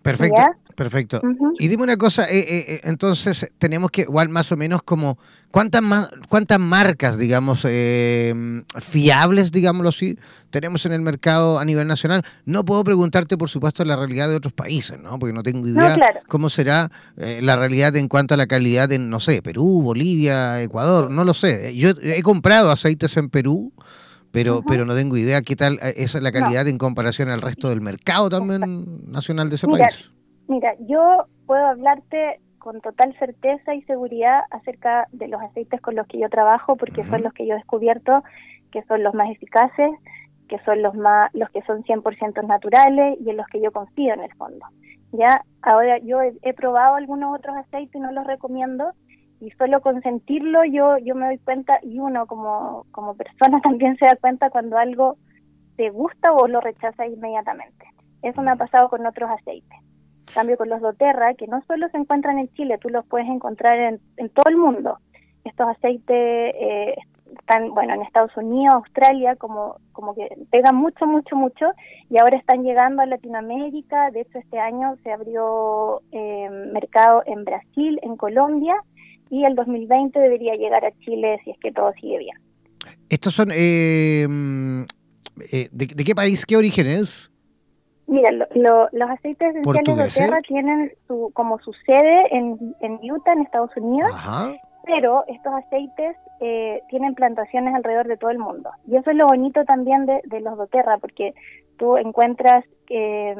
Perfecto, perfecto. Y dime una cosa, eh, eh, eh, entonces tenemos que igual más o menos como cuántas cuántas marcas, digamos, fiables, digámoslo así, tenemos en el mercado a nivel nacional. No puedo preguntarte, por supuesto, la realidad de otros países, ¿no? Porque no tengo idea cómo será la realidad en cuanto a la calidad en, no sé, Perú, Bolivia, Ecuador, no lo sé. Yo he comprado aceites en Perú pero, pero no tengo idea qué tal eh, es la calidad en comparación al resto del mercado también nacional de ese país. Mira, yo puedo hablarte con total certeza y seguridad acerca de los aceites con los que yo trabajo, porque son los que yo he descubierto que son los más eficaces, que son los más los que son 100% naturales y en los que yo confío en el fondo. Ya, ahora yo he probado algunos otros aceites y no los recomiendo, y solo con sentirlo yo, yo me doy cuenta y uno como, como persona también se da cuenta cuando algo te gusta o lo rechaza inmediatamente. Eso me ha pasado con otros aceites. En cambio con los doTERRA, que no solo se encuentran en Chile, tú los puedes encontrar en, en todo el mundo. Estos aceites eh, están, bueno, en Estados Unidos, Australia, como, como que pegan mucho, mucho, mucho, y ahora están llegando a Latinoamérica. De hecho, este año se abrió eh, mercado en Brasil, en Colombia, y el 2020 debería llegar a Chile si es que todo sigue bien. ¿Estos son eh, eh ¿de, qué país, qué origen es? Mira, los aceites esenciales de tierra tienen su, como su sede en, en Utah, en Estados Unidos, pero estos aceites eh, tienen plantaciones alrededor de todo el mundo. Y eso es lo bonito también de, de los doTERRA, porque tú encuentras, eh,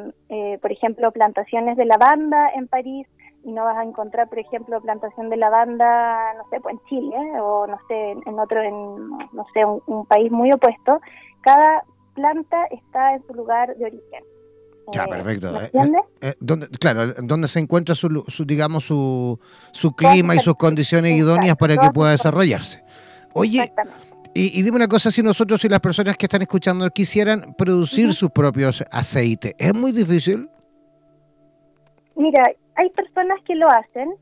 por ejemplo, plantaciones de lavanda en París, y no vas a encontrar, por ejemplo, plantación de lavanda, no sé, pues en Chile o no sé, en otro, en, no sé, un, país muy opuesto. Cada planta está en su lugar de origen. Ya, eh, perfecto. Eh, eh, claro, donde se encuentra su, digamos, su, su clima y sus condiciones idóneas para que pueda desarrollarse. Oye, y, dime una cosa, si nosotros y las personas que están escuchando quisieran producir sus propios aceites, ¿es muy difícil? Mira, hay personas que lo hacen.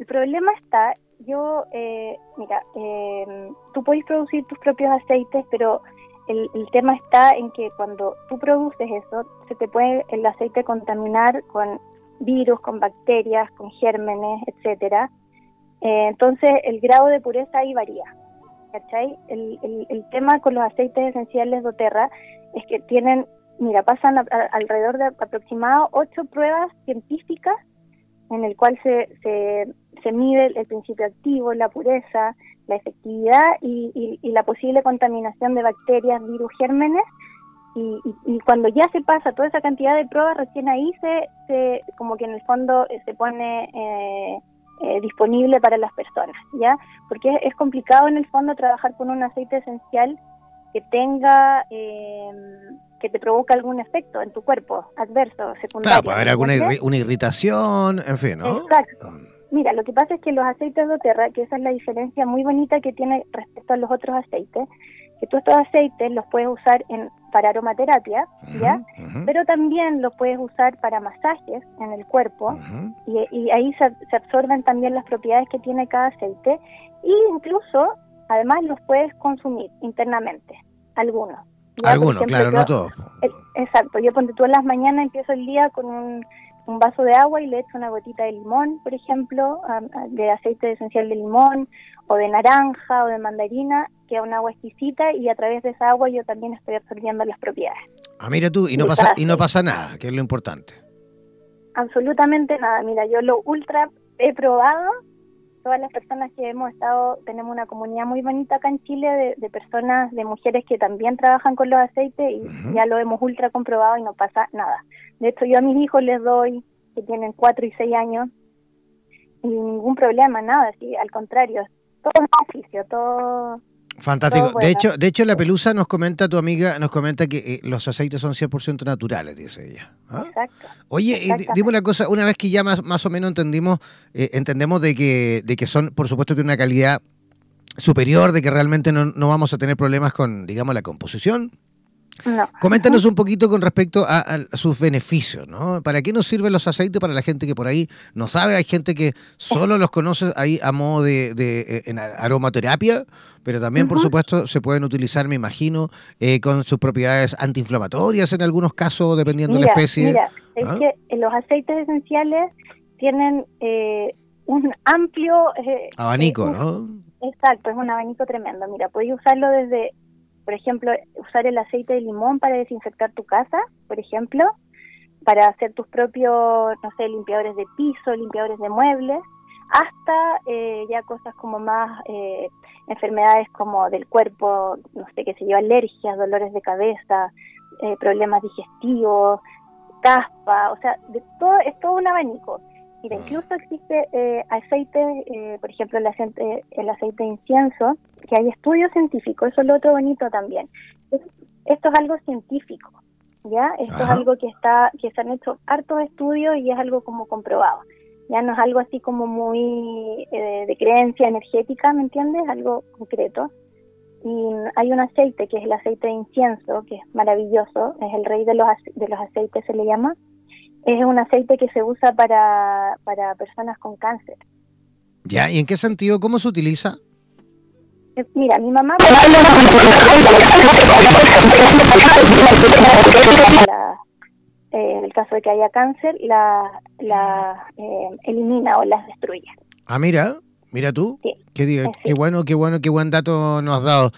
El problema está, yo, eh, mira, eh, tú puedes producir tus propios aceites, pero el, el, tema está en que cuando tú produces eso, se te puede el aceite contaminar con virus, con bacterias, con gérmenes, etcétera. Eh, entonces, el grado de pureza ahí varía. ¿Cachai? El, el, el, tema con los aceites esenciales de Oterra es que tienen, mira, pasan a, a, alrededor de aproximado ocho pruebas científicas en el cual se, se, se mide el, principio activo, la pureza, la efectividad y, y, la posible contaminación de bacterias, virus, gérmenes. Y, y, cuando ya se pasa toda esa cantidad de pruebas, recién ahí se, se como que en el fondo eh, se pone eh, eh, disponible para las personas, ¿ya? Porque es, complicado en el fondo trabajar con un aceite esencial que tenga eh, que te provoca algún efecto en tu cuerpo adverso, secundario. Claro, puede haber alguna una irritación, en fin, ¿no? Exacto. Mira, lo que pasa es que los aceites de Oterra, que esa es la diferencia muy bonita que tiene respecto a los otros aceites, que tú estos aceites los puedes usar en, para aromaterapia, ¿ya? Uh -huh. Pero también los puedes usar para masajes en el cuerpo uh -huh. y, y, ahí se, se, absorben también las propiedades que tiene cada aceite e incluso, además, los puedes consumir internamente, algunos. Algunos, claro, yo, no todos. Exacto, yo ponte tú en las mañanas empiezo el día con un, un vaso de agua y le echo una gotita de limón, por ejemplo, de aceite esencial de limón o de naranja o de mandarina, que es una agua exquisita y a través de esa agua yo también estoy absorbiendo las propiedades. Ah, mira tú, y no, pasa, y no pasa nada, que es lo importante. Absolutamente nada, mira, yo lo ultra he probado, todas las personas que hemos estado, tenemos una comunidad muy bonita acá en Chile de, de personas, de mujeres que también trabajan con los aceites y uh -huh. ya lo hemos ultra comprobado y no pasa nada. De hecho, yo a mis hijos les doy, que tienen 4 y 6 años, y ningún problema, nada, sí, al contrario, todo beneficio, todo... Fantástico. De hecho, de hecho la pelusa nos comenta tu amiga, nos comenta que eh, los aceites son 100% naturales, dice ella. ¿Ah? Exacto. Oye, eh, dime una cosa, una vez que ya más, más o menos entendimos, eh, entendemos de que, de que son, por supuesto, de una calidad superior, de que realmente no, no vamos a tener problemas con, digamos, la composición, no. Coméntanos un poquito con respecto a, a, sus beneficios, ¿no? ¿Para qué nos sirven los aceites para la gente que por ahí no sabe? Hay gente que solo los conoce ahí a modo de, de en aromaterapia, pero también, uh -huh. por supuesto, se pueden utilizar, me imagino, eh, con sus propiedades antiinflamatorias en algunos casos, dependiendo mira, de la especie. Mira, es ¿Ah? que los aceites esenciales tienen eh, un amplio... Eh, abanico, un, ¿no? Exacto, es un abanico tremendo. Mira, puedes usarlo desde por ejemplo, usar el aceite de limón para desinfectar tu casa, por ejemplo, para hacer tus propios, no sé, limpiadores de piso, limpiadores de muebles, hasta eh, ya cosas como más eh, enfermedades como del cuerpo, no sé, qué sé yo, alergias, dolores de cabeza, eh, problemas digestivos, caspa, o sea, de todo, es todo un abanico. Mira, incluso existe eh, aceite, eh, por ejemplo, el aceite, el aceite de incienso, que hay estudios científicos, eso es lo otro bonito también. Esto es algo científico, ¿ya? Esto Ajá. es algo que está, que se han hecho hartos estudios y es algo como comprobado. Ya no es algo así como muy eh, de creencia energética, ¿me entiendes? Algo concreto. Y hay un aceite que es el aceite de incienso, que es maravilloso, es el rey de los, de los aceites, se le llama es un aceite que se usa para, para personas con cáncer. Ya, ¿y en qué sentido? ¿Cómo se utiliza? Eh, mira, mi mamá... en el caso de que haya cáncer, la, la eh, elimina o las destruye. Ah, mira, mira tú. Sí. Qué, qué bueno, qué bueno, qué buen dato nos has dado.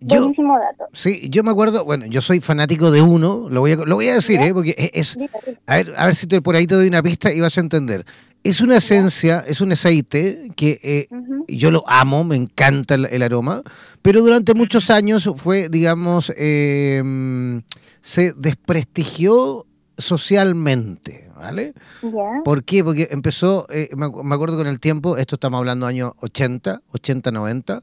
Yo, Buenísimo dato. Sí, yo me acuerdo, bueno, yo soy fanático de uno, lo voy a, lo voy a decir, ¿eh? porque es, a ver, a ver si te, por ahí te doy una pista y vas a entender. Es una esencia, es un aceite que eh, uh -huh. yo lo amo, me encanta el, el, aroma, pero durante muchos años fue, digamos, eh, se desprestigió socialmente, ¿vale? Yeah. ¿Por qué? Porque empezó, eh, me, me acuerdo con el tiempo, esto estamos hablando años 80, 80, 90,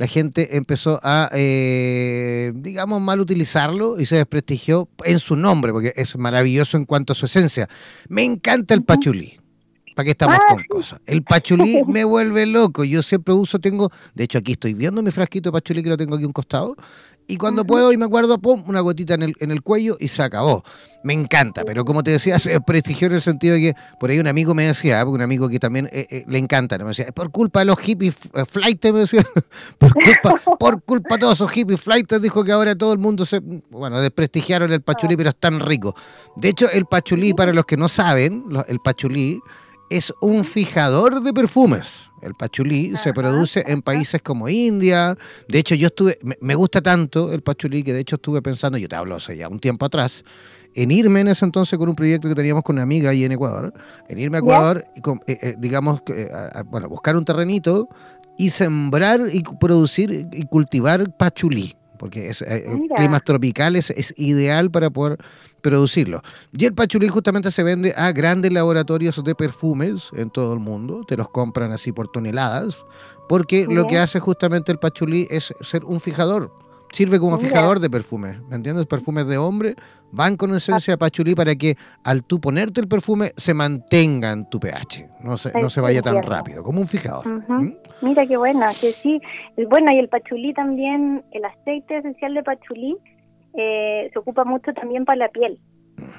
la gente empezó a, eh, digamos, mal utilizarlo y se desprestigió en su nombre, porque es maravilloso en cuanto a su esencia. Me encanta el pachulí. ¿Para qué estamos con cosas? El pachulí me vuelve loco. Yo siempre uso, tengo, de hecho aquí estoy viendo mi frasquito de pachulí que lo tengo aquí a un costado, Y cuando puedo y me acuerdo, pum, una gotita en el, en el cuello y se acabó. Me encanta, pero como te decía, es prestigio en el sentido de que por ahí un amigo me decía, un amigo que también eh, eh, le encanta, me decía, por culpa de los hippies eh, flight, me decía, por culpa, por culpa de todos esos hippies flight, dijo que ahora todo el mundo se, bueno, desprestigiaron el pachulí, pero es tan rico. De hecho, el pachulí, para los que no saben, el pachulí es un fijador de perfumes. El pachulí se produce en países como India. De hecho, yo estuve, me, gusta tanto el pachulí que de hecho estuve pensando, yo te hablo hace ya un tiempo atrás, en irme en ese entonces con un proyecto que teníamos con una amiga ahí en Ecuador, en irme a Ecuador y, eh, eh, digamos, eh, bueno, buscar un terrenito y sembrar y producir y cultivar pachulí porque es, eh, climas tropicales es ideal para poder producirlo. Y el pachulí justamente se vende a grandes laboratorios de perfumes en todo el mundo, te los compran así por toneladas, porque lo que hace justamente el pachulí es ser un fijador sirve como fijador de perfume, ¿me entiendes? Perfumes de hombre van con esencia de pachulí para que al tú ponerte el perfume se mantenga en tu pH, no se, no se vaya tan rápido, como un fijador. ¿Mm? Mira qué buena, que sí. Bueno, y el pachulí también, el aceite esencial de pachulí eh, se ocupa mucho también para la piel.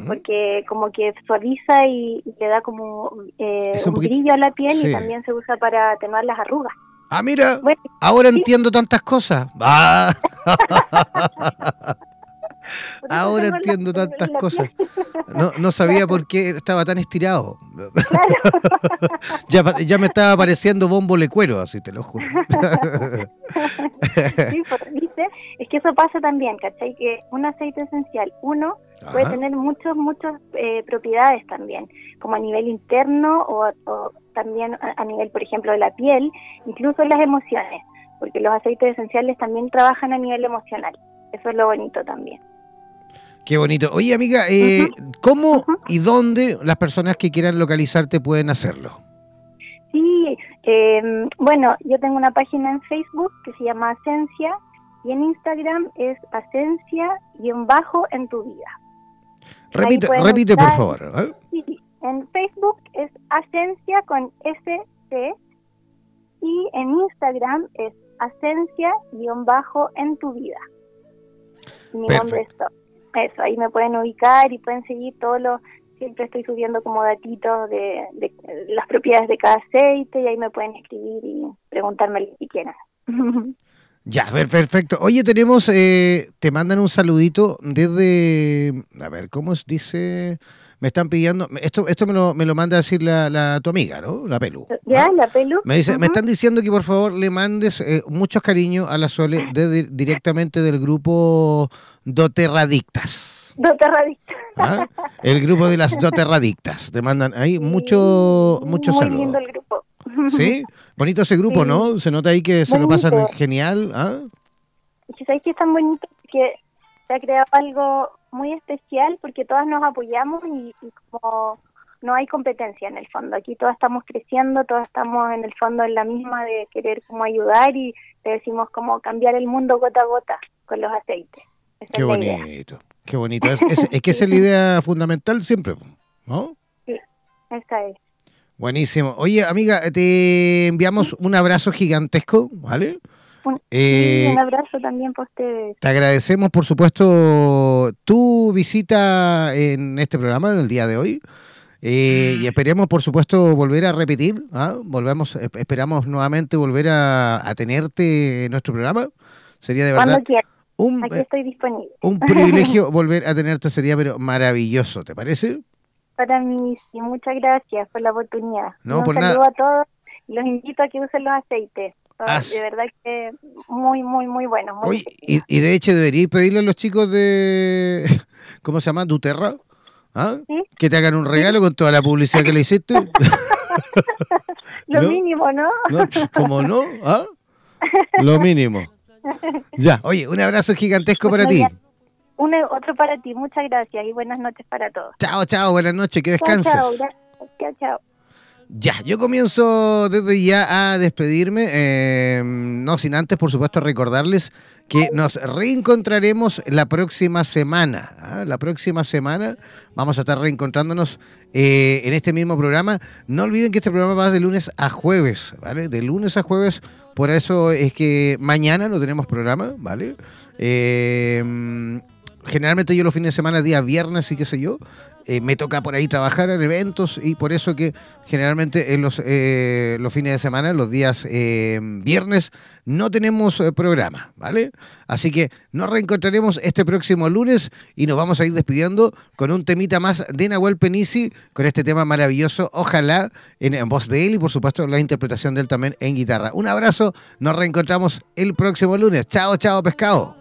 Porque como que suaviza y, le da como eh, un, brillo a la piel y también se usa para atenuar las arrugas. Ah, mira, ahora entiendo tantas cosas. Ah. ahora entiendo tantas cosas. No, no sabía por qué estaba tan estirado. ya, ya me estaba pareciendo bombo lecuero, así te lo juro. sí, pues, Es que eso pasa también, ¿cachai? Que un aceite esencial, uno, puede tener muchas, muchas eh, propiedades también, como a nivel interno o, o también a, nivel, por ejemplo, de la piel, incluso las emociones, porque los aceites esenciales también trabajan a nivel emocional. Eso es lo bonito también. Qué bonito. Oye, amiga, eh, ¿cómo y dónde las personas que quieran localizarte pueden hacerlo? Sí, em, bueno, yo tengo una página en Facebook que se llama Asencia y en Instagram es Asencia-bajo en tu vida. Repite, repite por favor. ¿eh? Sí, en Facebook es Asencia con SC y en Instagram es Asencia-bajo en tu vida. Mi nombre es Eso, ahí me pueden ubicar y pueden seguir todos los siempre estoy subiendo como datitos de, las propiedades de cada aceite y ahí me pueden escribir y preguntarme lo que quieran. Ya, perfecto. Oye, tenemos, eh, te mandan un saludito desde, a ver, ¿cómo dice? Me están pidiendo, esto esto me lo, me lo manda a decir la, tu amiga, ¿no? La Pelu. Ya, la Pelu. Me dice, me están diciendo que por favor le mandes eh, muchos cariños a la Sole directamente del grupo Doterradictas. Doterradictas. ¿Ah? El grupo de las Doterradictas. Te mandan ahí mucho, mucho Muy lindo el grupo. ¿Sí? Bonito ese grupo, ¿no? Se nota ahí que se lo pasan genial. ¿ah? ¿Sabes que es tan bonito? Que se ha creado algo muy especial porque todas nos apoyamos y, como no hay competencia en el fondo. Aquí todas estamos creciendo, todas estamos en el fondo en la misma de querer como ayudar y te decimos como cambiar el mundo gota a gota con los aceites. qué bonito, qué bonito. Es, es, que esa es la idea fundamental siempre, ¿no? Sí, esa es. Buenísimo. Oye, amiga, te enviamos un abrazo gigantesco, ¿vale? Eh, un, abrazo también para ustedes. Te agradecemos, por supuesto, tu visita en este programa en el día de hoy. Eh, y esperemos, por supuesto, volver a repetir. ¿ah? Volvemos, esperamos nuevamente volver a, tenerte en nuestro programa. Sería de verdad. Un, Aquí estoy disponible. Un privilegio volver a tenerte, sería pero maravilloso, ¿te parece? Para mí, sí, muchas gracias por la oportunidad. No, un saludo a todos y los invito a que usen los aceites. Ah, de verdad que muy, muy, muy bueno. y, de hecho deberíais pedirle a los chicos de, ¿cómo se llama? Duterra, ¿Ah? que te hagan un regalo con toda la publicidad que le hiciste. Lo mínimo, ¿no? ¿no? ¿Cómo no? ¿Ah? Lo mínimo. Ya, oye, un abrazo gigantesco para ti. Un, otro para ti, muchas gracias y buenas noches para todos. Chao, chao, buenas noches, que descanses. Chao, chao, chao. Ya, yo comienzo desde ya a despedirme, eh, no sin antes, por supuesto, recordarles que nos reencontraremos la próxima semana. ¿ah? La próxima semana vamos a estar reencontrándonos eh, en este mismo programa. No olviden que este programa va de lunes a jueves, ¿vale? De lunes a jueves Por eso es que mañana no tenemos programa, ¿vale? Eh, generalmente yo los fines de semana, día viernes y qué sé yo, eh, me toca por ahí trabajar en eventos y por eso que generalmente en los, eh, los fines de semana, los días eh, viernes, no tenemos programa, ¿vale? Así que nos reencontraremos este próximo lunes y nos vamos a ir despidiendo con un temita más de Nahuel Penisi, con este tema maravilloso, ojalá en, voz de él y por supuesto la interpretación de él también en guitarra. Un abrazo, nos reencontramos el próximo lunes. Chao, chao, pescado.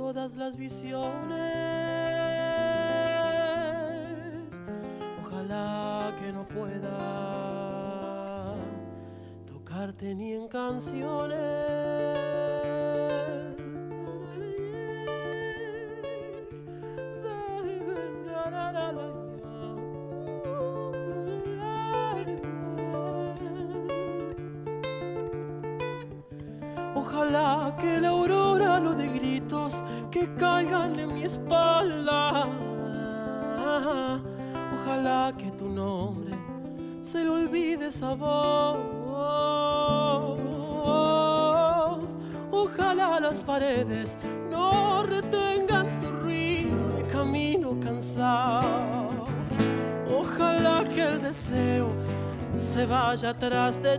todas las visiones. Ojalá que no pueda tocarte ni en canciones. Ojalá que la aurora lo de gritos que caigan en mi espalda. Ojalá que tu nombre se le olvide esa voz. Ojalá las paredes no retengan tu ruido de camino cansado. Ojalá que el deseo se vaya atrás de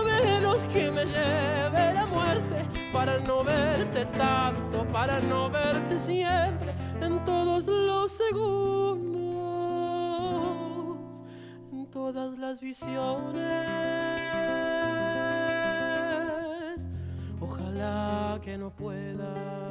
que me lleve la muerte para no verte tanto, para no verte siempre en todos los segundos, en todas las visiones. Ojalá que no pueda.